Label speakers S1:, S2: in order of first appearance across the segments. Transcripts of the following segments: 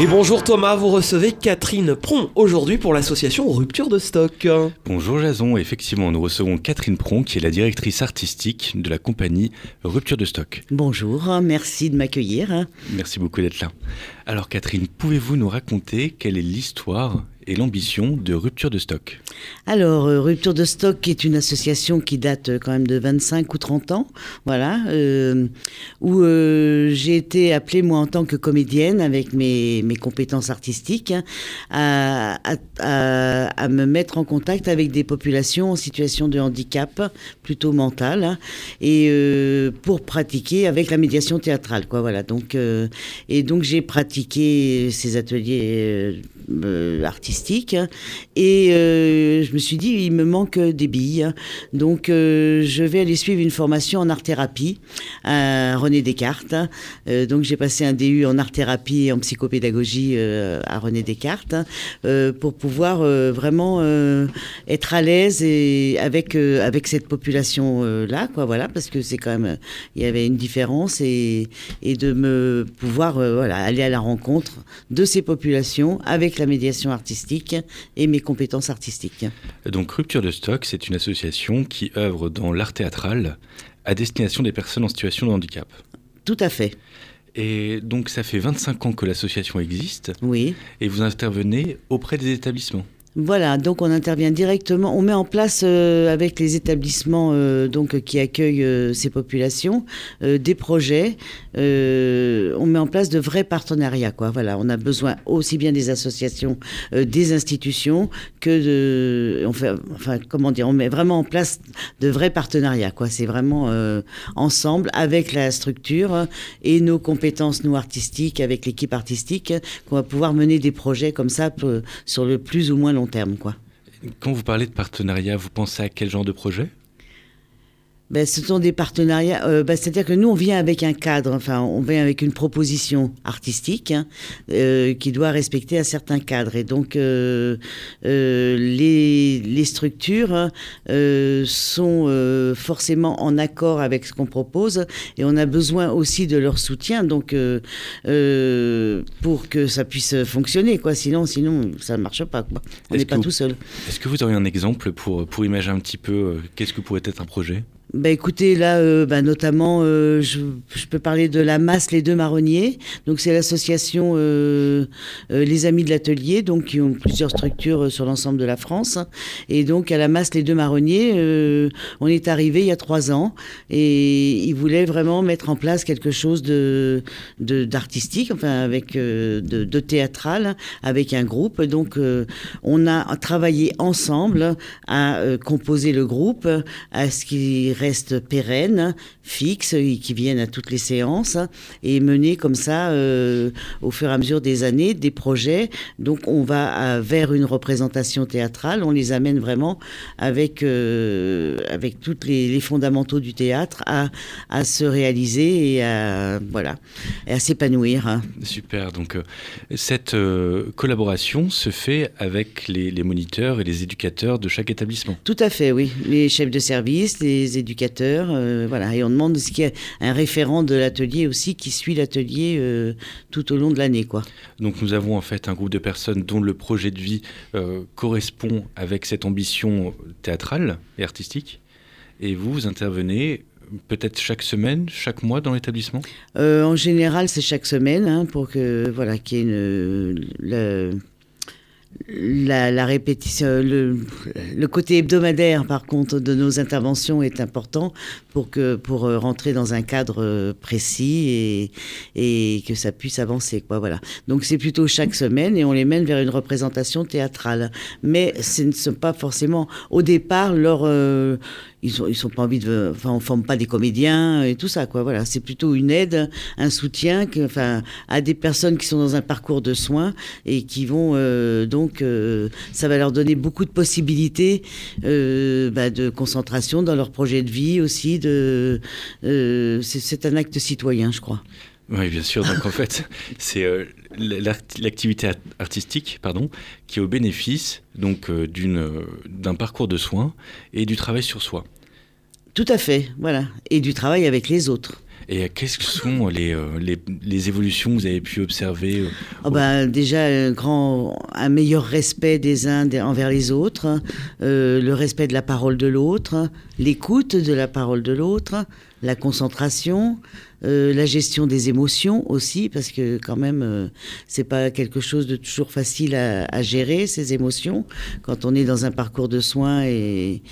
S1: Et bonjour Thomas, vous recevez Catherine Pron aujourd'hui pour l'association Rupture de Stock.
S2: Bonjour Jason, effectivement nous recevons Catherine Pron qui est la directrice artistique de la compagnie Rupture de Stock.
S3: Bonjour, merci de m'accueillir.
S2: Merci beaucoup d'être là. Alors Catherine, pouvez-vous nous raconter quelle est l'histoire et l'ambition de Rupture de Stock
S3: Alors, euh, Rupture de Stock est une association qui date euh, quand même de 25 ou 30 ans, voilà, euh, où j'ai été appelée, moi, en tant que comédienne, avec mes, mes compétences artistiques, hein, à, à- me mettre en contact avec des populations en situation de handicap, plutôt mental, hein, et pour pratiquer avec la médiation théâtrale, quoi, voilà. Donc, et donc, j'ai pratiqué ces ateliers artistiques hein, et euh, je me suis dit il me manque des billes. Donc euh, je vais aller suivre une formation en art thérapie à René Descartes. Euh, donc j'ai passé un DU en art thérapie et en psychopédagogie à René Descartes pour pouvoir vraiment être à l'aise et avec avec cette population euh, là quoi voilà parce que c'est quand même il y avait une différence et et de me pouvoir voilà aller à la rencontre de ces populations avec la médiation artistique et mes compétences artistiques.
S2: Donc Rupture de Stock, c'est une association qui œuvre dans l'art théâtral à destination des personnes en situation de handicap.
S3: Tout à fait.
S2: Et donc ça fait 25 ans que l'association existe
S3: Oui.
S2: et vous intervenez auprès des établissements.
S3: Voilà, donc on intervient directement, on met en place euh, avec les établissements euh, donc qui accueillent euh, ces populations des projets. on met en place de vrais partenariats, quoi. Voilà, on a besoin aussi bien des associations, des institutions que de, enfin comment dire, on met vraiment en place de vrais partenariats, quoi. C'est vraiment ensemble avec la structure et nos compétences nous artistiques avec l'équipe artistique qu'on va pouvoir mener des projets comme ça sur le plus ou moins long
S2: Quand vous parlez de partenariat, vous pensez à quel genre de projet?
S3: Ben, ce sont des partenariats. euh, ben, C'est-à-dire que nous, on vient avec un cadre, enfin, on vient avec une proposition artistique hein, euh, qui doit respecter un certain cadre. Et donc, euh, les, les structures sont forcément en accord avec ce qu'on propose et on a besoin aussi de leur soutien donc pour que ça puisse fonctionner. Quoi. Sinon, sinon, ça ne marche pas. Quoi. On n'est pas
S2: vous-
S3: tout seul.
S2: Est-ce que vous auriez un exemple pour, pour imaginer un petit peu qu'est-ce que pourrait être un projet?
S3: Bah écoutez, là, euh, bah, notamment, euh, je, je peux parler de la masse Les Deux Marronniers. Donc c'est l'association euh, euh, Les Amis de l'Atelier, donc qui ont plusieurs structures euh, sur l'ensemble de la France. Et donc à la masse Les Deux Marronniers, on est arrivé il y a trois ans et ils voulaient vraiment mettre en place quelque chose de de- d'artistique, enfin avec de, de théâtral, avec un groupe. Donc on a travaillé ensemble à composer le groupe, à ce qu'il reste pérenne, fixe, et qui vienne à toutes les séances, et mener comme ça, euh, au fur et à mesure des années, des projets. Donc on va à- vers une représentation théâtrale, on les amène vraiment avec, euh, avec tous les, les fondamentaux du théâtre à, à se réaliser et à, voilà, et à s'épanouir.
S2: Super, donc euh, cette collaboration se fait avec les, les moniteurs et les éducateurs de chaque établissement.
S3: Tout à fait, oui. Les chefs de service, les éducateurs, euh, voilà. Et on demande ce qu'il y a un référent de l'atelier aussi qui suit l'atelier euh, tout au long de l'année, quoi.
S2: Donc nous avons en fait un groupe de personnes dont le projet de vie euh, correspond avec cette ambition théâtrale et artistique. Et vous, vous intervenez peut-être chaque semaine, chaque mois dans l'établissement?
S3: En général, c'est chaque semaine hein, pour que voilà qu'il y ait une, le- la, répétition, le, côté hebdomadaire, par contre, de nos interventions est important pour que pour euh, rentrer dans un cadre euh, précis et, et que ça puisse avancer, quoi. Voilà. Donc c'est plutôt chaque semaine et on les mène vers une représentation théâtrale. Mais ce ne sont pas forcément au départ leur ils sont, ils sont pas envie de, enfin, on forme pas des comédiens et tout ça, quoi. Voilà, c'est plutôt une aide, un soutien, que, enfin, à des personnes qui sont dans un parcours de soins et qui vont euh, donc, euh, ça va leur donner beaucoup de possibilités euh, bah, de concentration dans leur projet de vie aussi. De, euh, c'est un acte citoyen, je crois.
S2: Oui, bien sûr. Donc en fait, c'est euh, l'act- l'activité art- artistique, pardon, qui est au bénéfice donc euh, euh, d'un parcours de soins et du travail sur soi.
S3: Tout à fait, voilà, et du travail avec les autres.
S2: Et euh, qu'est-ce que sont les, les, les évolutions que vous avez pu observer
S3: Oh ben, déjà un grand, un meilleur respect des uns envers les autres, euh, le respect de la parole de l'autre, l'écoute de la parole de l'autre, la concentration, euh, la gestion des émotions aussi, parce que quand même, euh, c'est pas quelque chose de toujours facile à, gérer ces émotions quand on est dans un parcours de soins et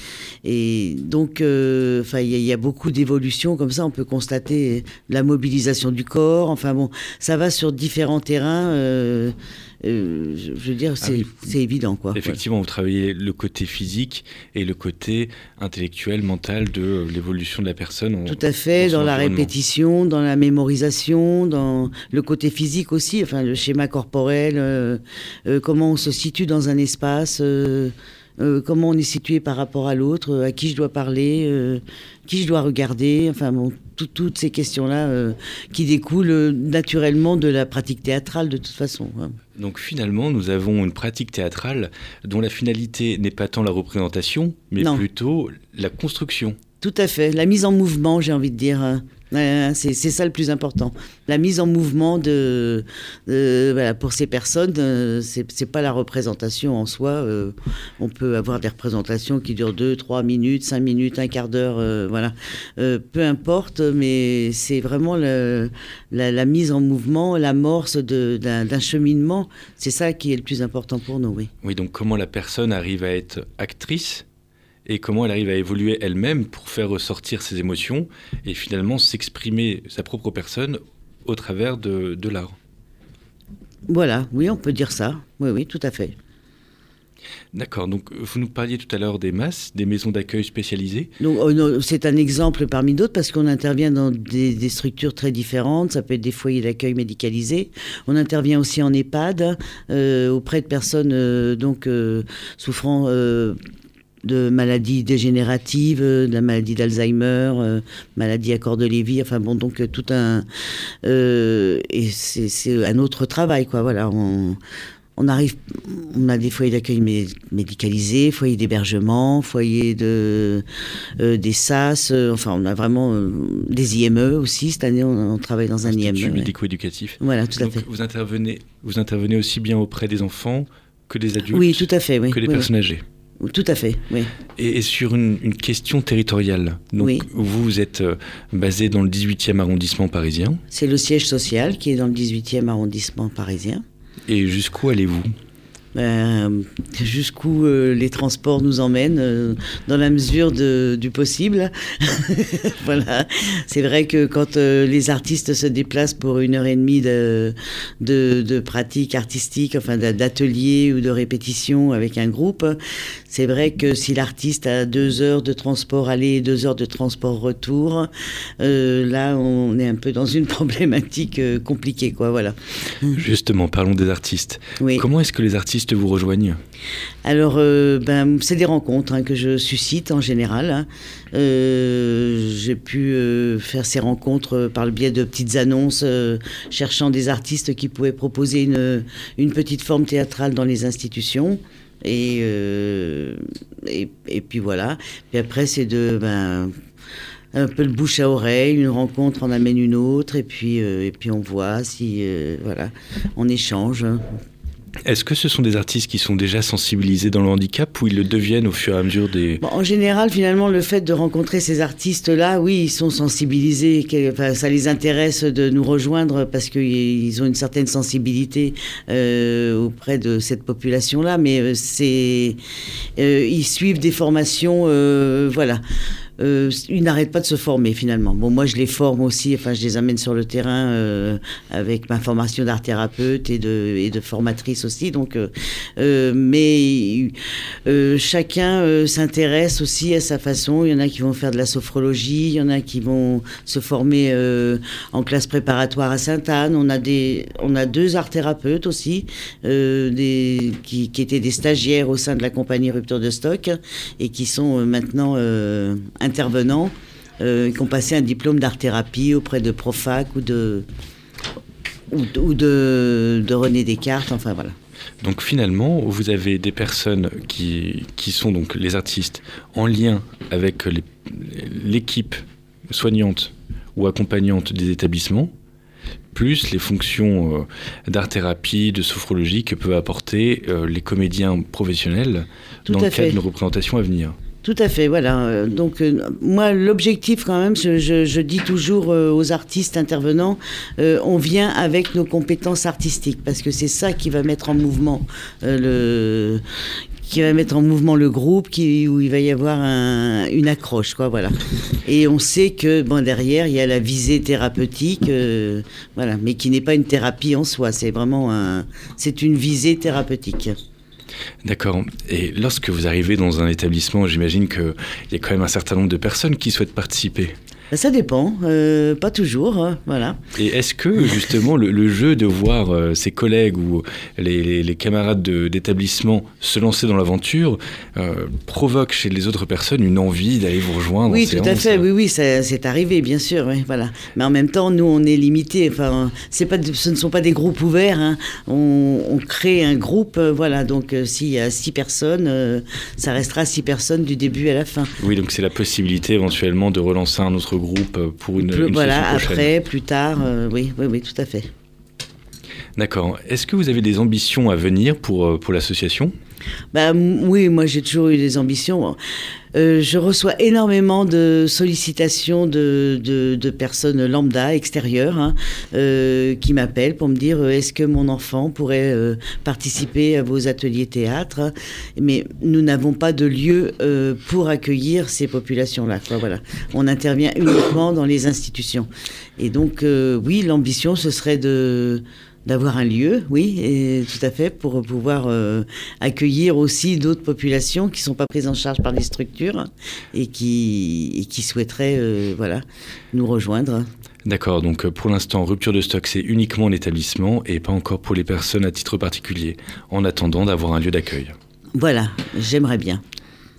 S3: et donc, euh, enfin, il y, y a beaucoup d'évolutions comme ça. On peut constater la mobilisation du corps. Enfin bon, ça va sur différents terrains. Euh, je je veux dire, c'est
S2: oui.
S3: c'est évident, quoi.
S2: Effectivement, vous travaillez le côté physique et le côté intellectuel, mental de l'évolution de la personne. en-
S3: Tout à fait, dans la répétition, dans la mémorisation, dans le côté physique aussi, enfin le schéma corporel, euh, euh, comment on se situe dans un espace, euh, comment on est situé par rapport à l'autre, euh, à qui je dois parler, euh, qui je dois regarder, enfin bon, tout- toutes ces questions-là qui découlent naturellement de la pratique théâtrale de toute façon. hein.
S2: Donc finalement, nous avons une pratique théâtrale dont la finalité n'est pas tant la représentation, mais
S3: Non.
S2: plutôt la construction.
S3: Tout à fait. La mise en mouvement, j'ai envie de dire. hein. C'est ça le plus important. La mise en mouvement de, voilà, pour ces personnes, euh, c'est pas la représentation en soi. euh, on peut avoir des représentations qui durent 2, 3 minutes, 5 minutes, un quart d'heure, euh, voilà. Euh, peu importe, mais c'est vraiment la, mise en mouvement, l'amorce d'un cheminement. C'est ça qui est le plus important pour nous, oui.
S2: Oui, donc comment la personne arrive à être actrice et comment elle arrive à évoluer elle-même pour faire ressortir ses émotions et finalement s'exprimer sa propre personne au travers de, de l'art.
S3: Voilà, oui, on peut dire ça. Oui, oui, tout à fait.
S2: D'accord, donc vous nous parliez tout à l'heure des masses, des maisons d'accueil spécialisées.
S3: Non, c'est un exemple parmi d'autres parce qu'on intervient dans des, des structures très différentes. Ça peut être des foyers d'accueil médicalisés. On intervient aussi en EHPAD euh, auprès de personnes euh, donc euh, souffrant de maladies dégénératives, euh, de la maladie d'Alzheimer, euh, maladie à corps de Lévy. Enfin bon, donc euh, tout un euh, et c'est un autre travail quoi. Voilà. On, on arrive, on a des foyers d'accueil mé- médicalisés, foyers d'hébergement, foyers de, des SAS, enfin on a vraiment des IME aussi. Cette année, on, on travaille dans un IME.
S2: Institut
S3: ouais.
S2: médico-éducatif.
S3: Voilà, tout à fait.
S2: vous intervenez, vous intervenez aussi bien auprès des enfants que des adultes,
S3: Oui, tout à fait, oui.
S2: que des
S3: oui,
S2: personnes âgées.
S3: Tout à fait, oui.
S2: Et, et sur une, une question territoriale, donc
S3: Oui.
S2: vous êtes euh, basé dans le 18e arrondissement parisien,
S3: C'est le siège social qui est dans le 18e arrondissement parisien.
S2: et jusqu'où allez-vous?
S3: Euh, jusqu'où euh, les transports nous emmènent, euh, dans la mesure de- du possible. voilà. C'est vrai que quand les artistes se déplacent pour une heure et demie de, de, de pratique artistique, enfin d'a- d'atelier ou de répétition avec un groupe, c'est vrai que si l'artiste a deux heures de transport aller et deux heures de transport retour, là on est un peu dans une problématique compliquée, quoi. Voilà.
S2: Justement, parlons des artistes.
S3: Oui.
S2: Comment est-ce que les artistes vous rejoignent
S3: Alors, euh, ben, c'est des rencontres hein, que je suscite en général. hein. Euh, J'ai pu euh, faire ces rencontres par le biais de petites annonces, cherchant des artistes qui pouvaient proposer une, petite forme théâtrale dans les institutions. Et, puis voilà. Puis après, c'est de... Ben, un peu le bouche à oreille, une rencontre en amène une autre, et puis, et puis on voit si, voilà, on échange.
S2: Est-ce que ce sont des artistes qui sont déjà sensibilisés dans le handicap ou ils le deviennent au fur et à mesure des...
S3: En général, finalement, le fait de rencontrer ces artistes-là, oui, ils sont sensibilisés. ça les intéresse de nous rejoindre parce qu'ils ont une certaine sensibilité euh, auprès de cette population-là. Mais euh, c'est, euh, ils suivent des formations, voilà. Euh, ils n'arrêtent pas de se former finalement. Bon, moi je les forme aussi, enfin je les amène sur le terrain euh, avec ma formation d'art thérapeute et de, formatrice aussi. Donc, euh, mais chacun s'intéresse aussi à sa façon. Il y en a qui vont faire de la sophrologie, il y en a qui vont se former en classe préparatoire à Sainte-Anne. On a on a deux art thérapeutes aussi, qui, étaient des stagiaires au sein de la compagnie Rupture de Stock et qui sont maintenant euh, intervenants, euh, qui ont passé un diplôme d'art-thérapie auprès de Profac ou de, ou, de- ou de, de René Descartes, enfin voilà.
S2: Donc finalement, vous avez des personnes qui, qui sont donc les artistes en lien avec l'équipe soignante ou accompagnante des établissements, plus les fonctions euh, d'art-thérapie, de sophrologie que peuvent apporter euh, les comédiens professionnels
S3: Tout
S2: dans le cadre
S3: fait.
S2: d'une représentation à venir.
S3: Tout à fait, voilà. Euh, Donc euh, moi, l'objectif quand même, je, je- je dis toujours euh, aux artistes intervenants, on vient avec nos compétences artistiques parce que c'est ça qui va mettre en mouvement le qui va mettre en mouvement le groupe, qui, où il va y avoir un- une accroche, quoi, voilà. Et on sait que bon derrière il y a la visée thérapeutique, voilà, mais qui n'est pas une thérapie en soi, c'est vraiment un, c'est une visée thérapeutique.
S2: D'accord. Et lorsque vous arrivez dans un établissement, j'imagine qu'il y a quand même un certain nombre de personnes qui souhaitent participer.
S3: Ben, ça dépend, euh, pas toujours, hein, voilà.
S2: Et est-ce que justement le, le jeu de voir euh, ses collègues ou les, les- les camarades de- d'établissement se lancer dans l'aventure euh, provoque chez les autres personnes une envie d'aller vous rejoindre
S3: Oui,
S2: en
S3: tout à fait. Oui, oui, ça- c'est arrivé, bien sûr. Oui, voilà. Mais en même temps, nous, on est limité. Enfin, c'est pas, de- ce ne sont pas des groupes ouverts. hein. On, on crée un groupe, voilà. Donc, s'il y a six personnes, ça restera six personnes du début à la fin.
S2: Oui, donc c'est la possibilité éventuellement de relancer un autre groupe pour une,
S3: Plus-
S2: une
S3: voilà,
S2: session prochaine.
S3: après, plus tard, euh, oui, oui, oui, tout à fait.
S2: D'accord. Est-ce que vous avez des ambitions à venir pour, euh, pour l'association?
S3: Bah, oui, moi j'ai toujours eu des ambitions. Euh, je reçois énormément de sollicitations de, personnes lambda, extérieures, hein, euh, qui m'appellent pour me dire euh, est-ce que mon enfant pourrait participer à vos ateliers théâtre Mais nous n'avons pas de lieu pour accueillir ces populations-là. Voilà. On intervient uniquement dans les institutions. Et donc, oui, l'ambition, ce serait de d'avoir un lieu, oui, et tout à fait, pour pouvoir euh, accueillir aussi d'autres populations qui ne sont pas prises en charge par les structures et qui, et qui souhaiteraient euh, voilà, nous rejoindre.
S2: D'accord, donc euh, pour l'instant, rupture de stock, c'est uniquement en établissement et pas encore pour les personnes à titre particulier, en attendant d'avoir un lieu d'accueil.
S3: Voilà, j'aimerais bien.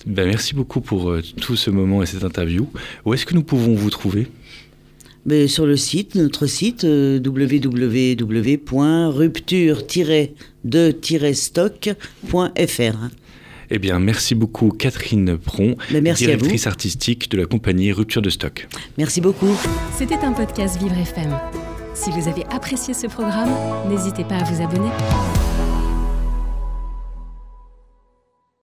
S2: Ben, merci beaucoup pour tout ce moment et cette interview. Où est-ce que nous pouvons vous trouver?
S3: Mais sur le site, notre site euh, www.rupture-de-stock.fr.
S2: Eh bien, merci beaucoup Catherine Pron,
S3: Ben, merci
S2: directrice artistique de la compagnie Rupture de stock.
S3: Merci beaucoup.
S4: C'était un podcast Vivre FM. Si vous avez apprécié ce programme, n'hésitez pas à vous abonner.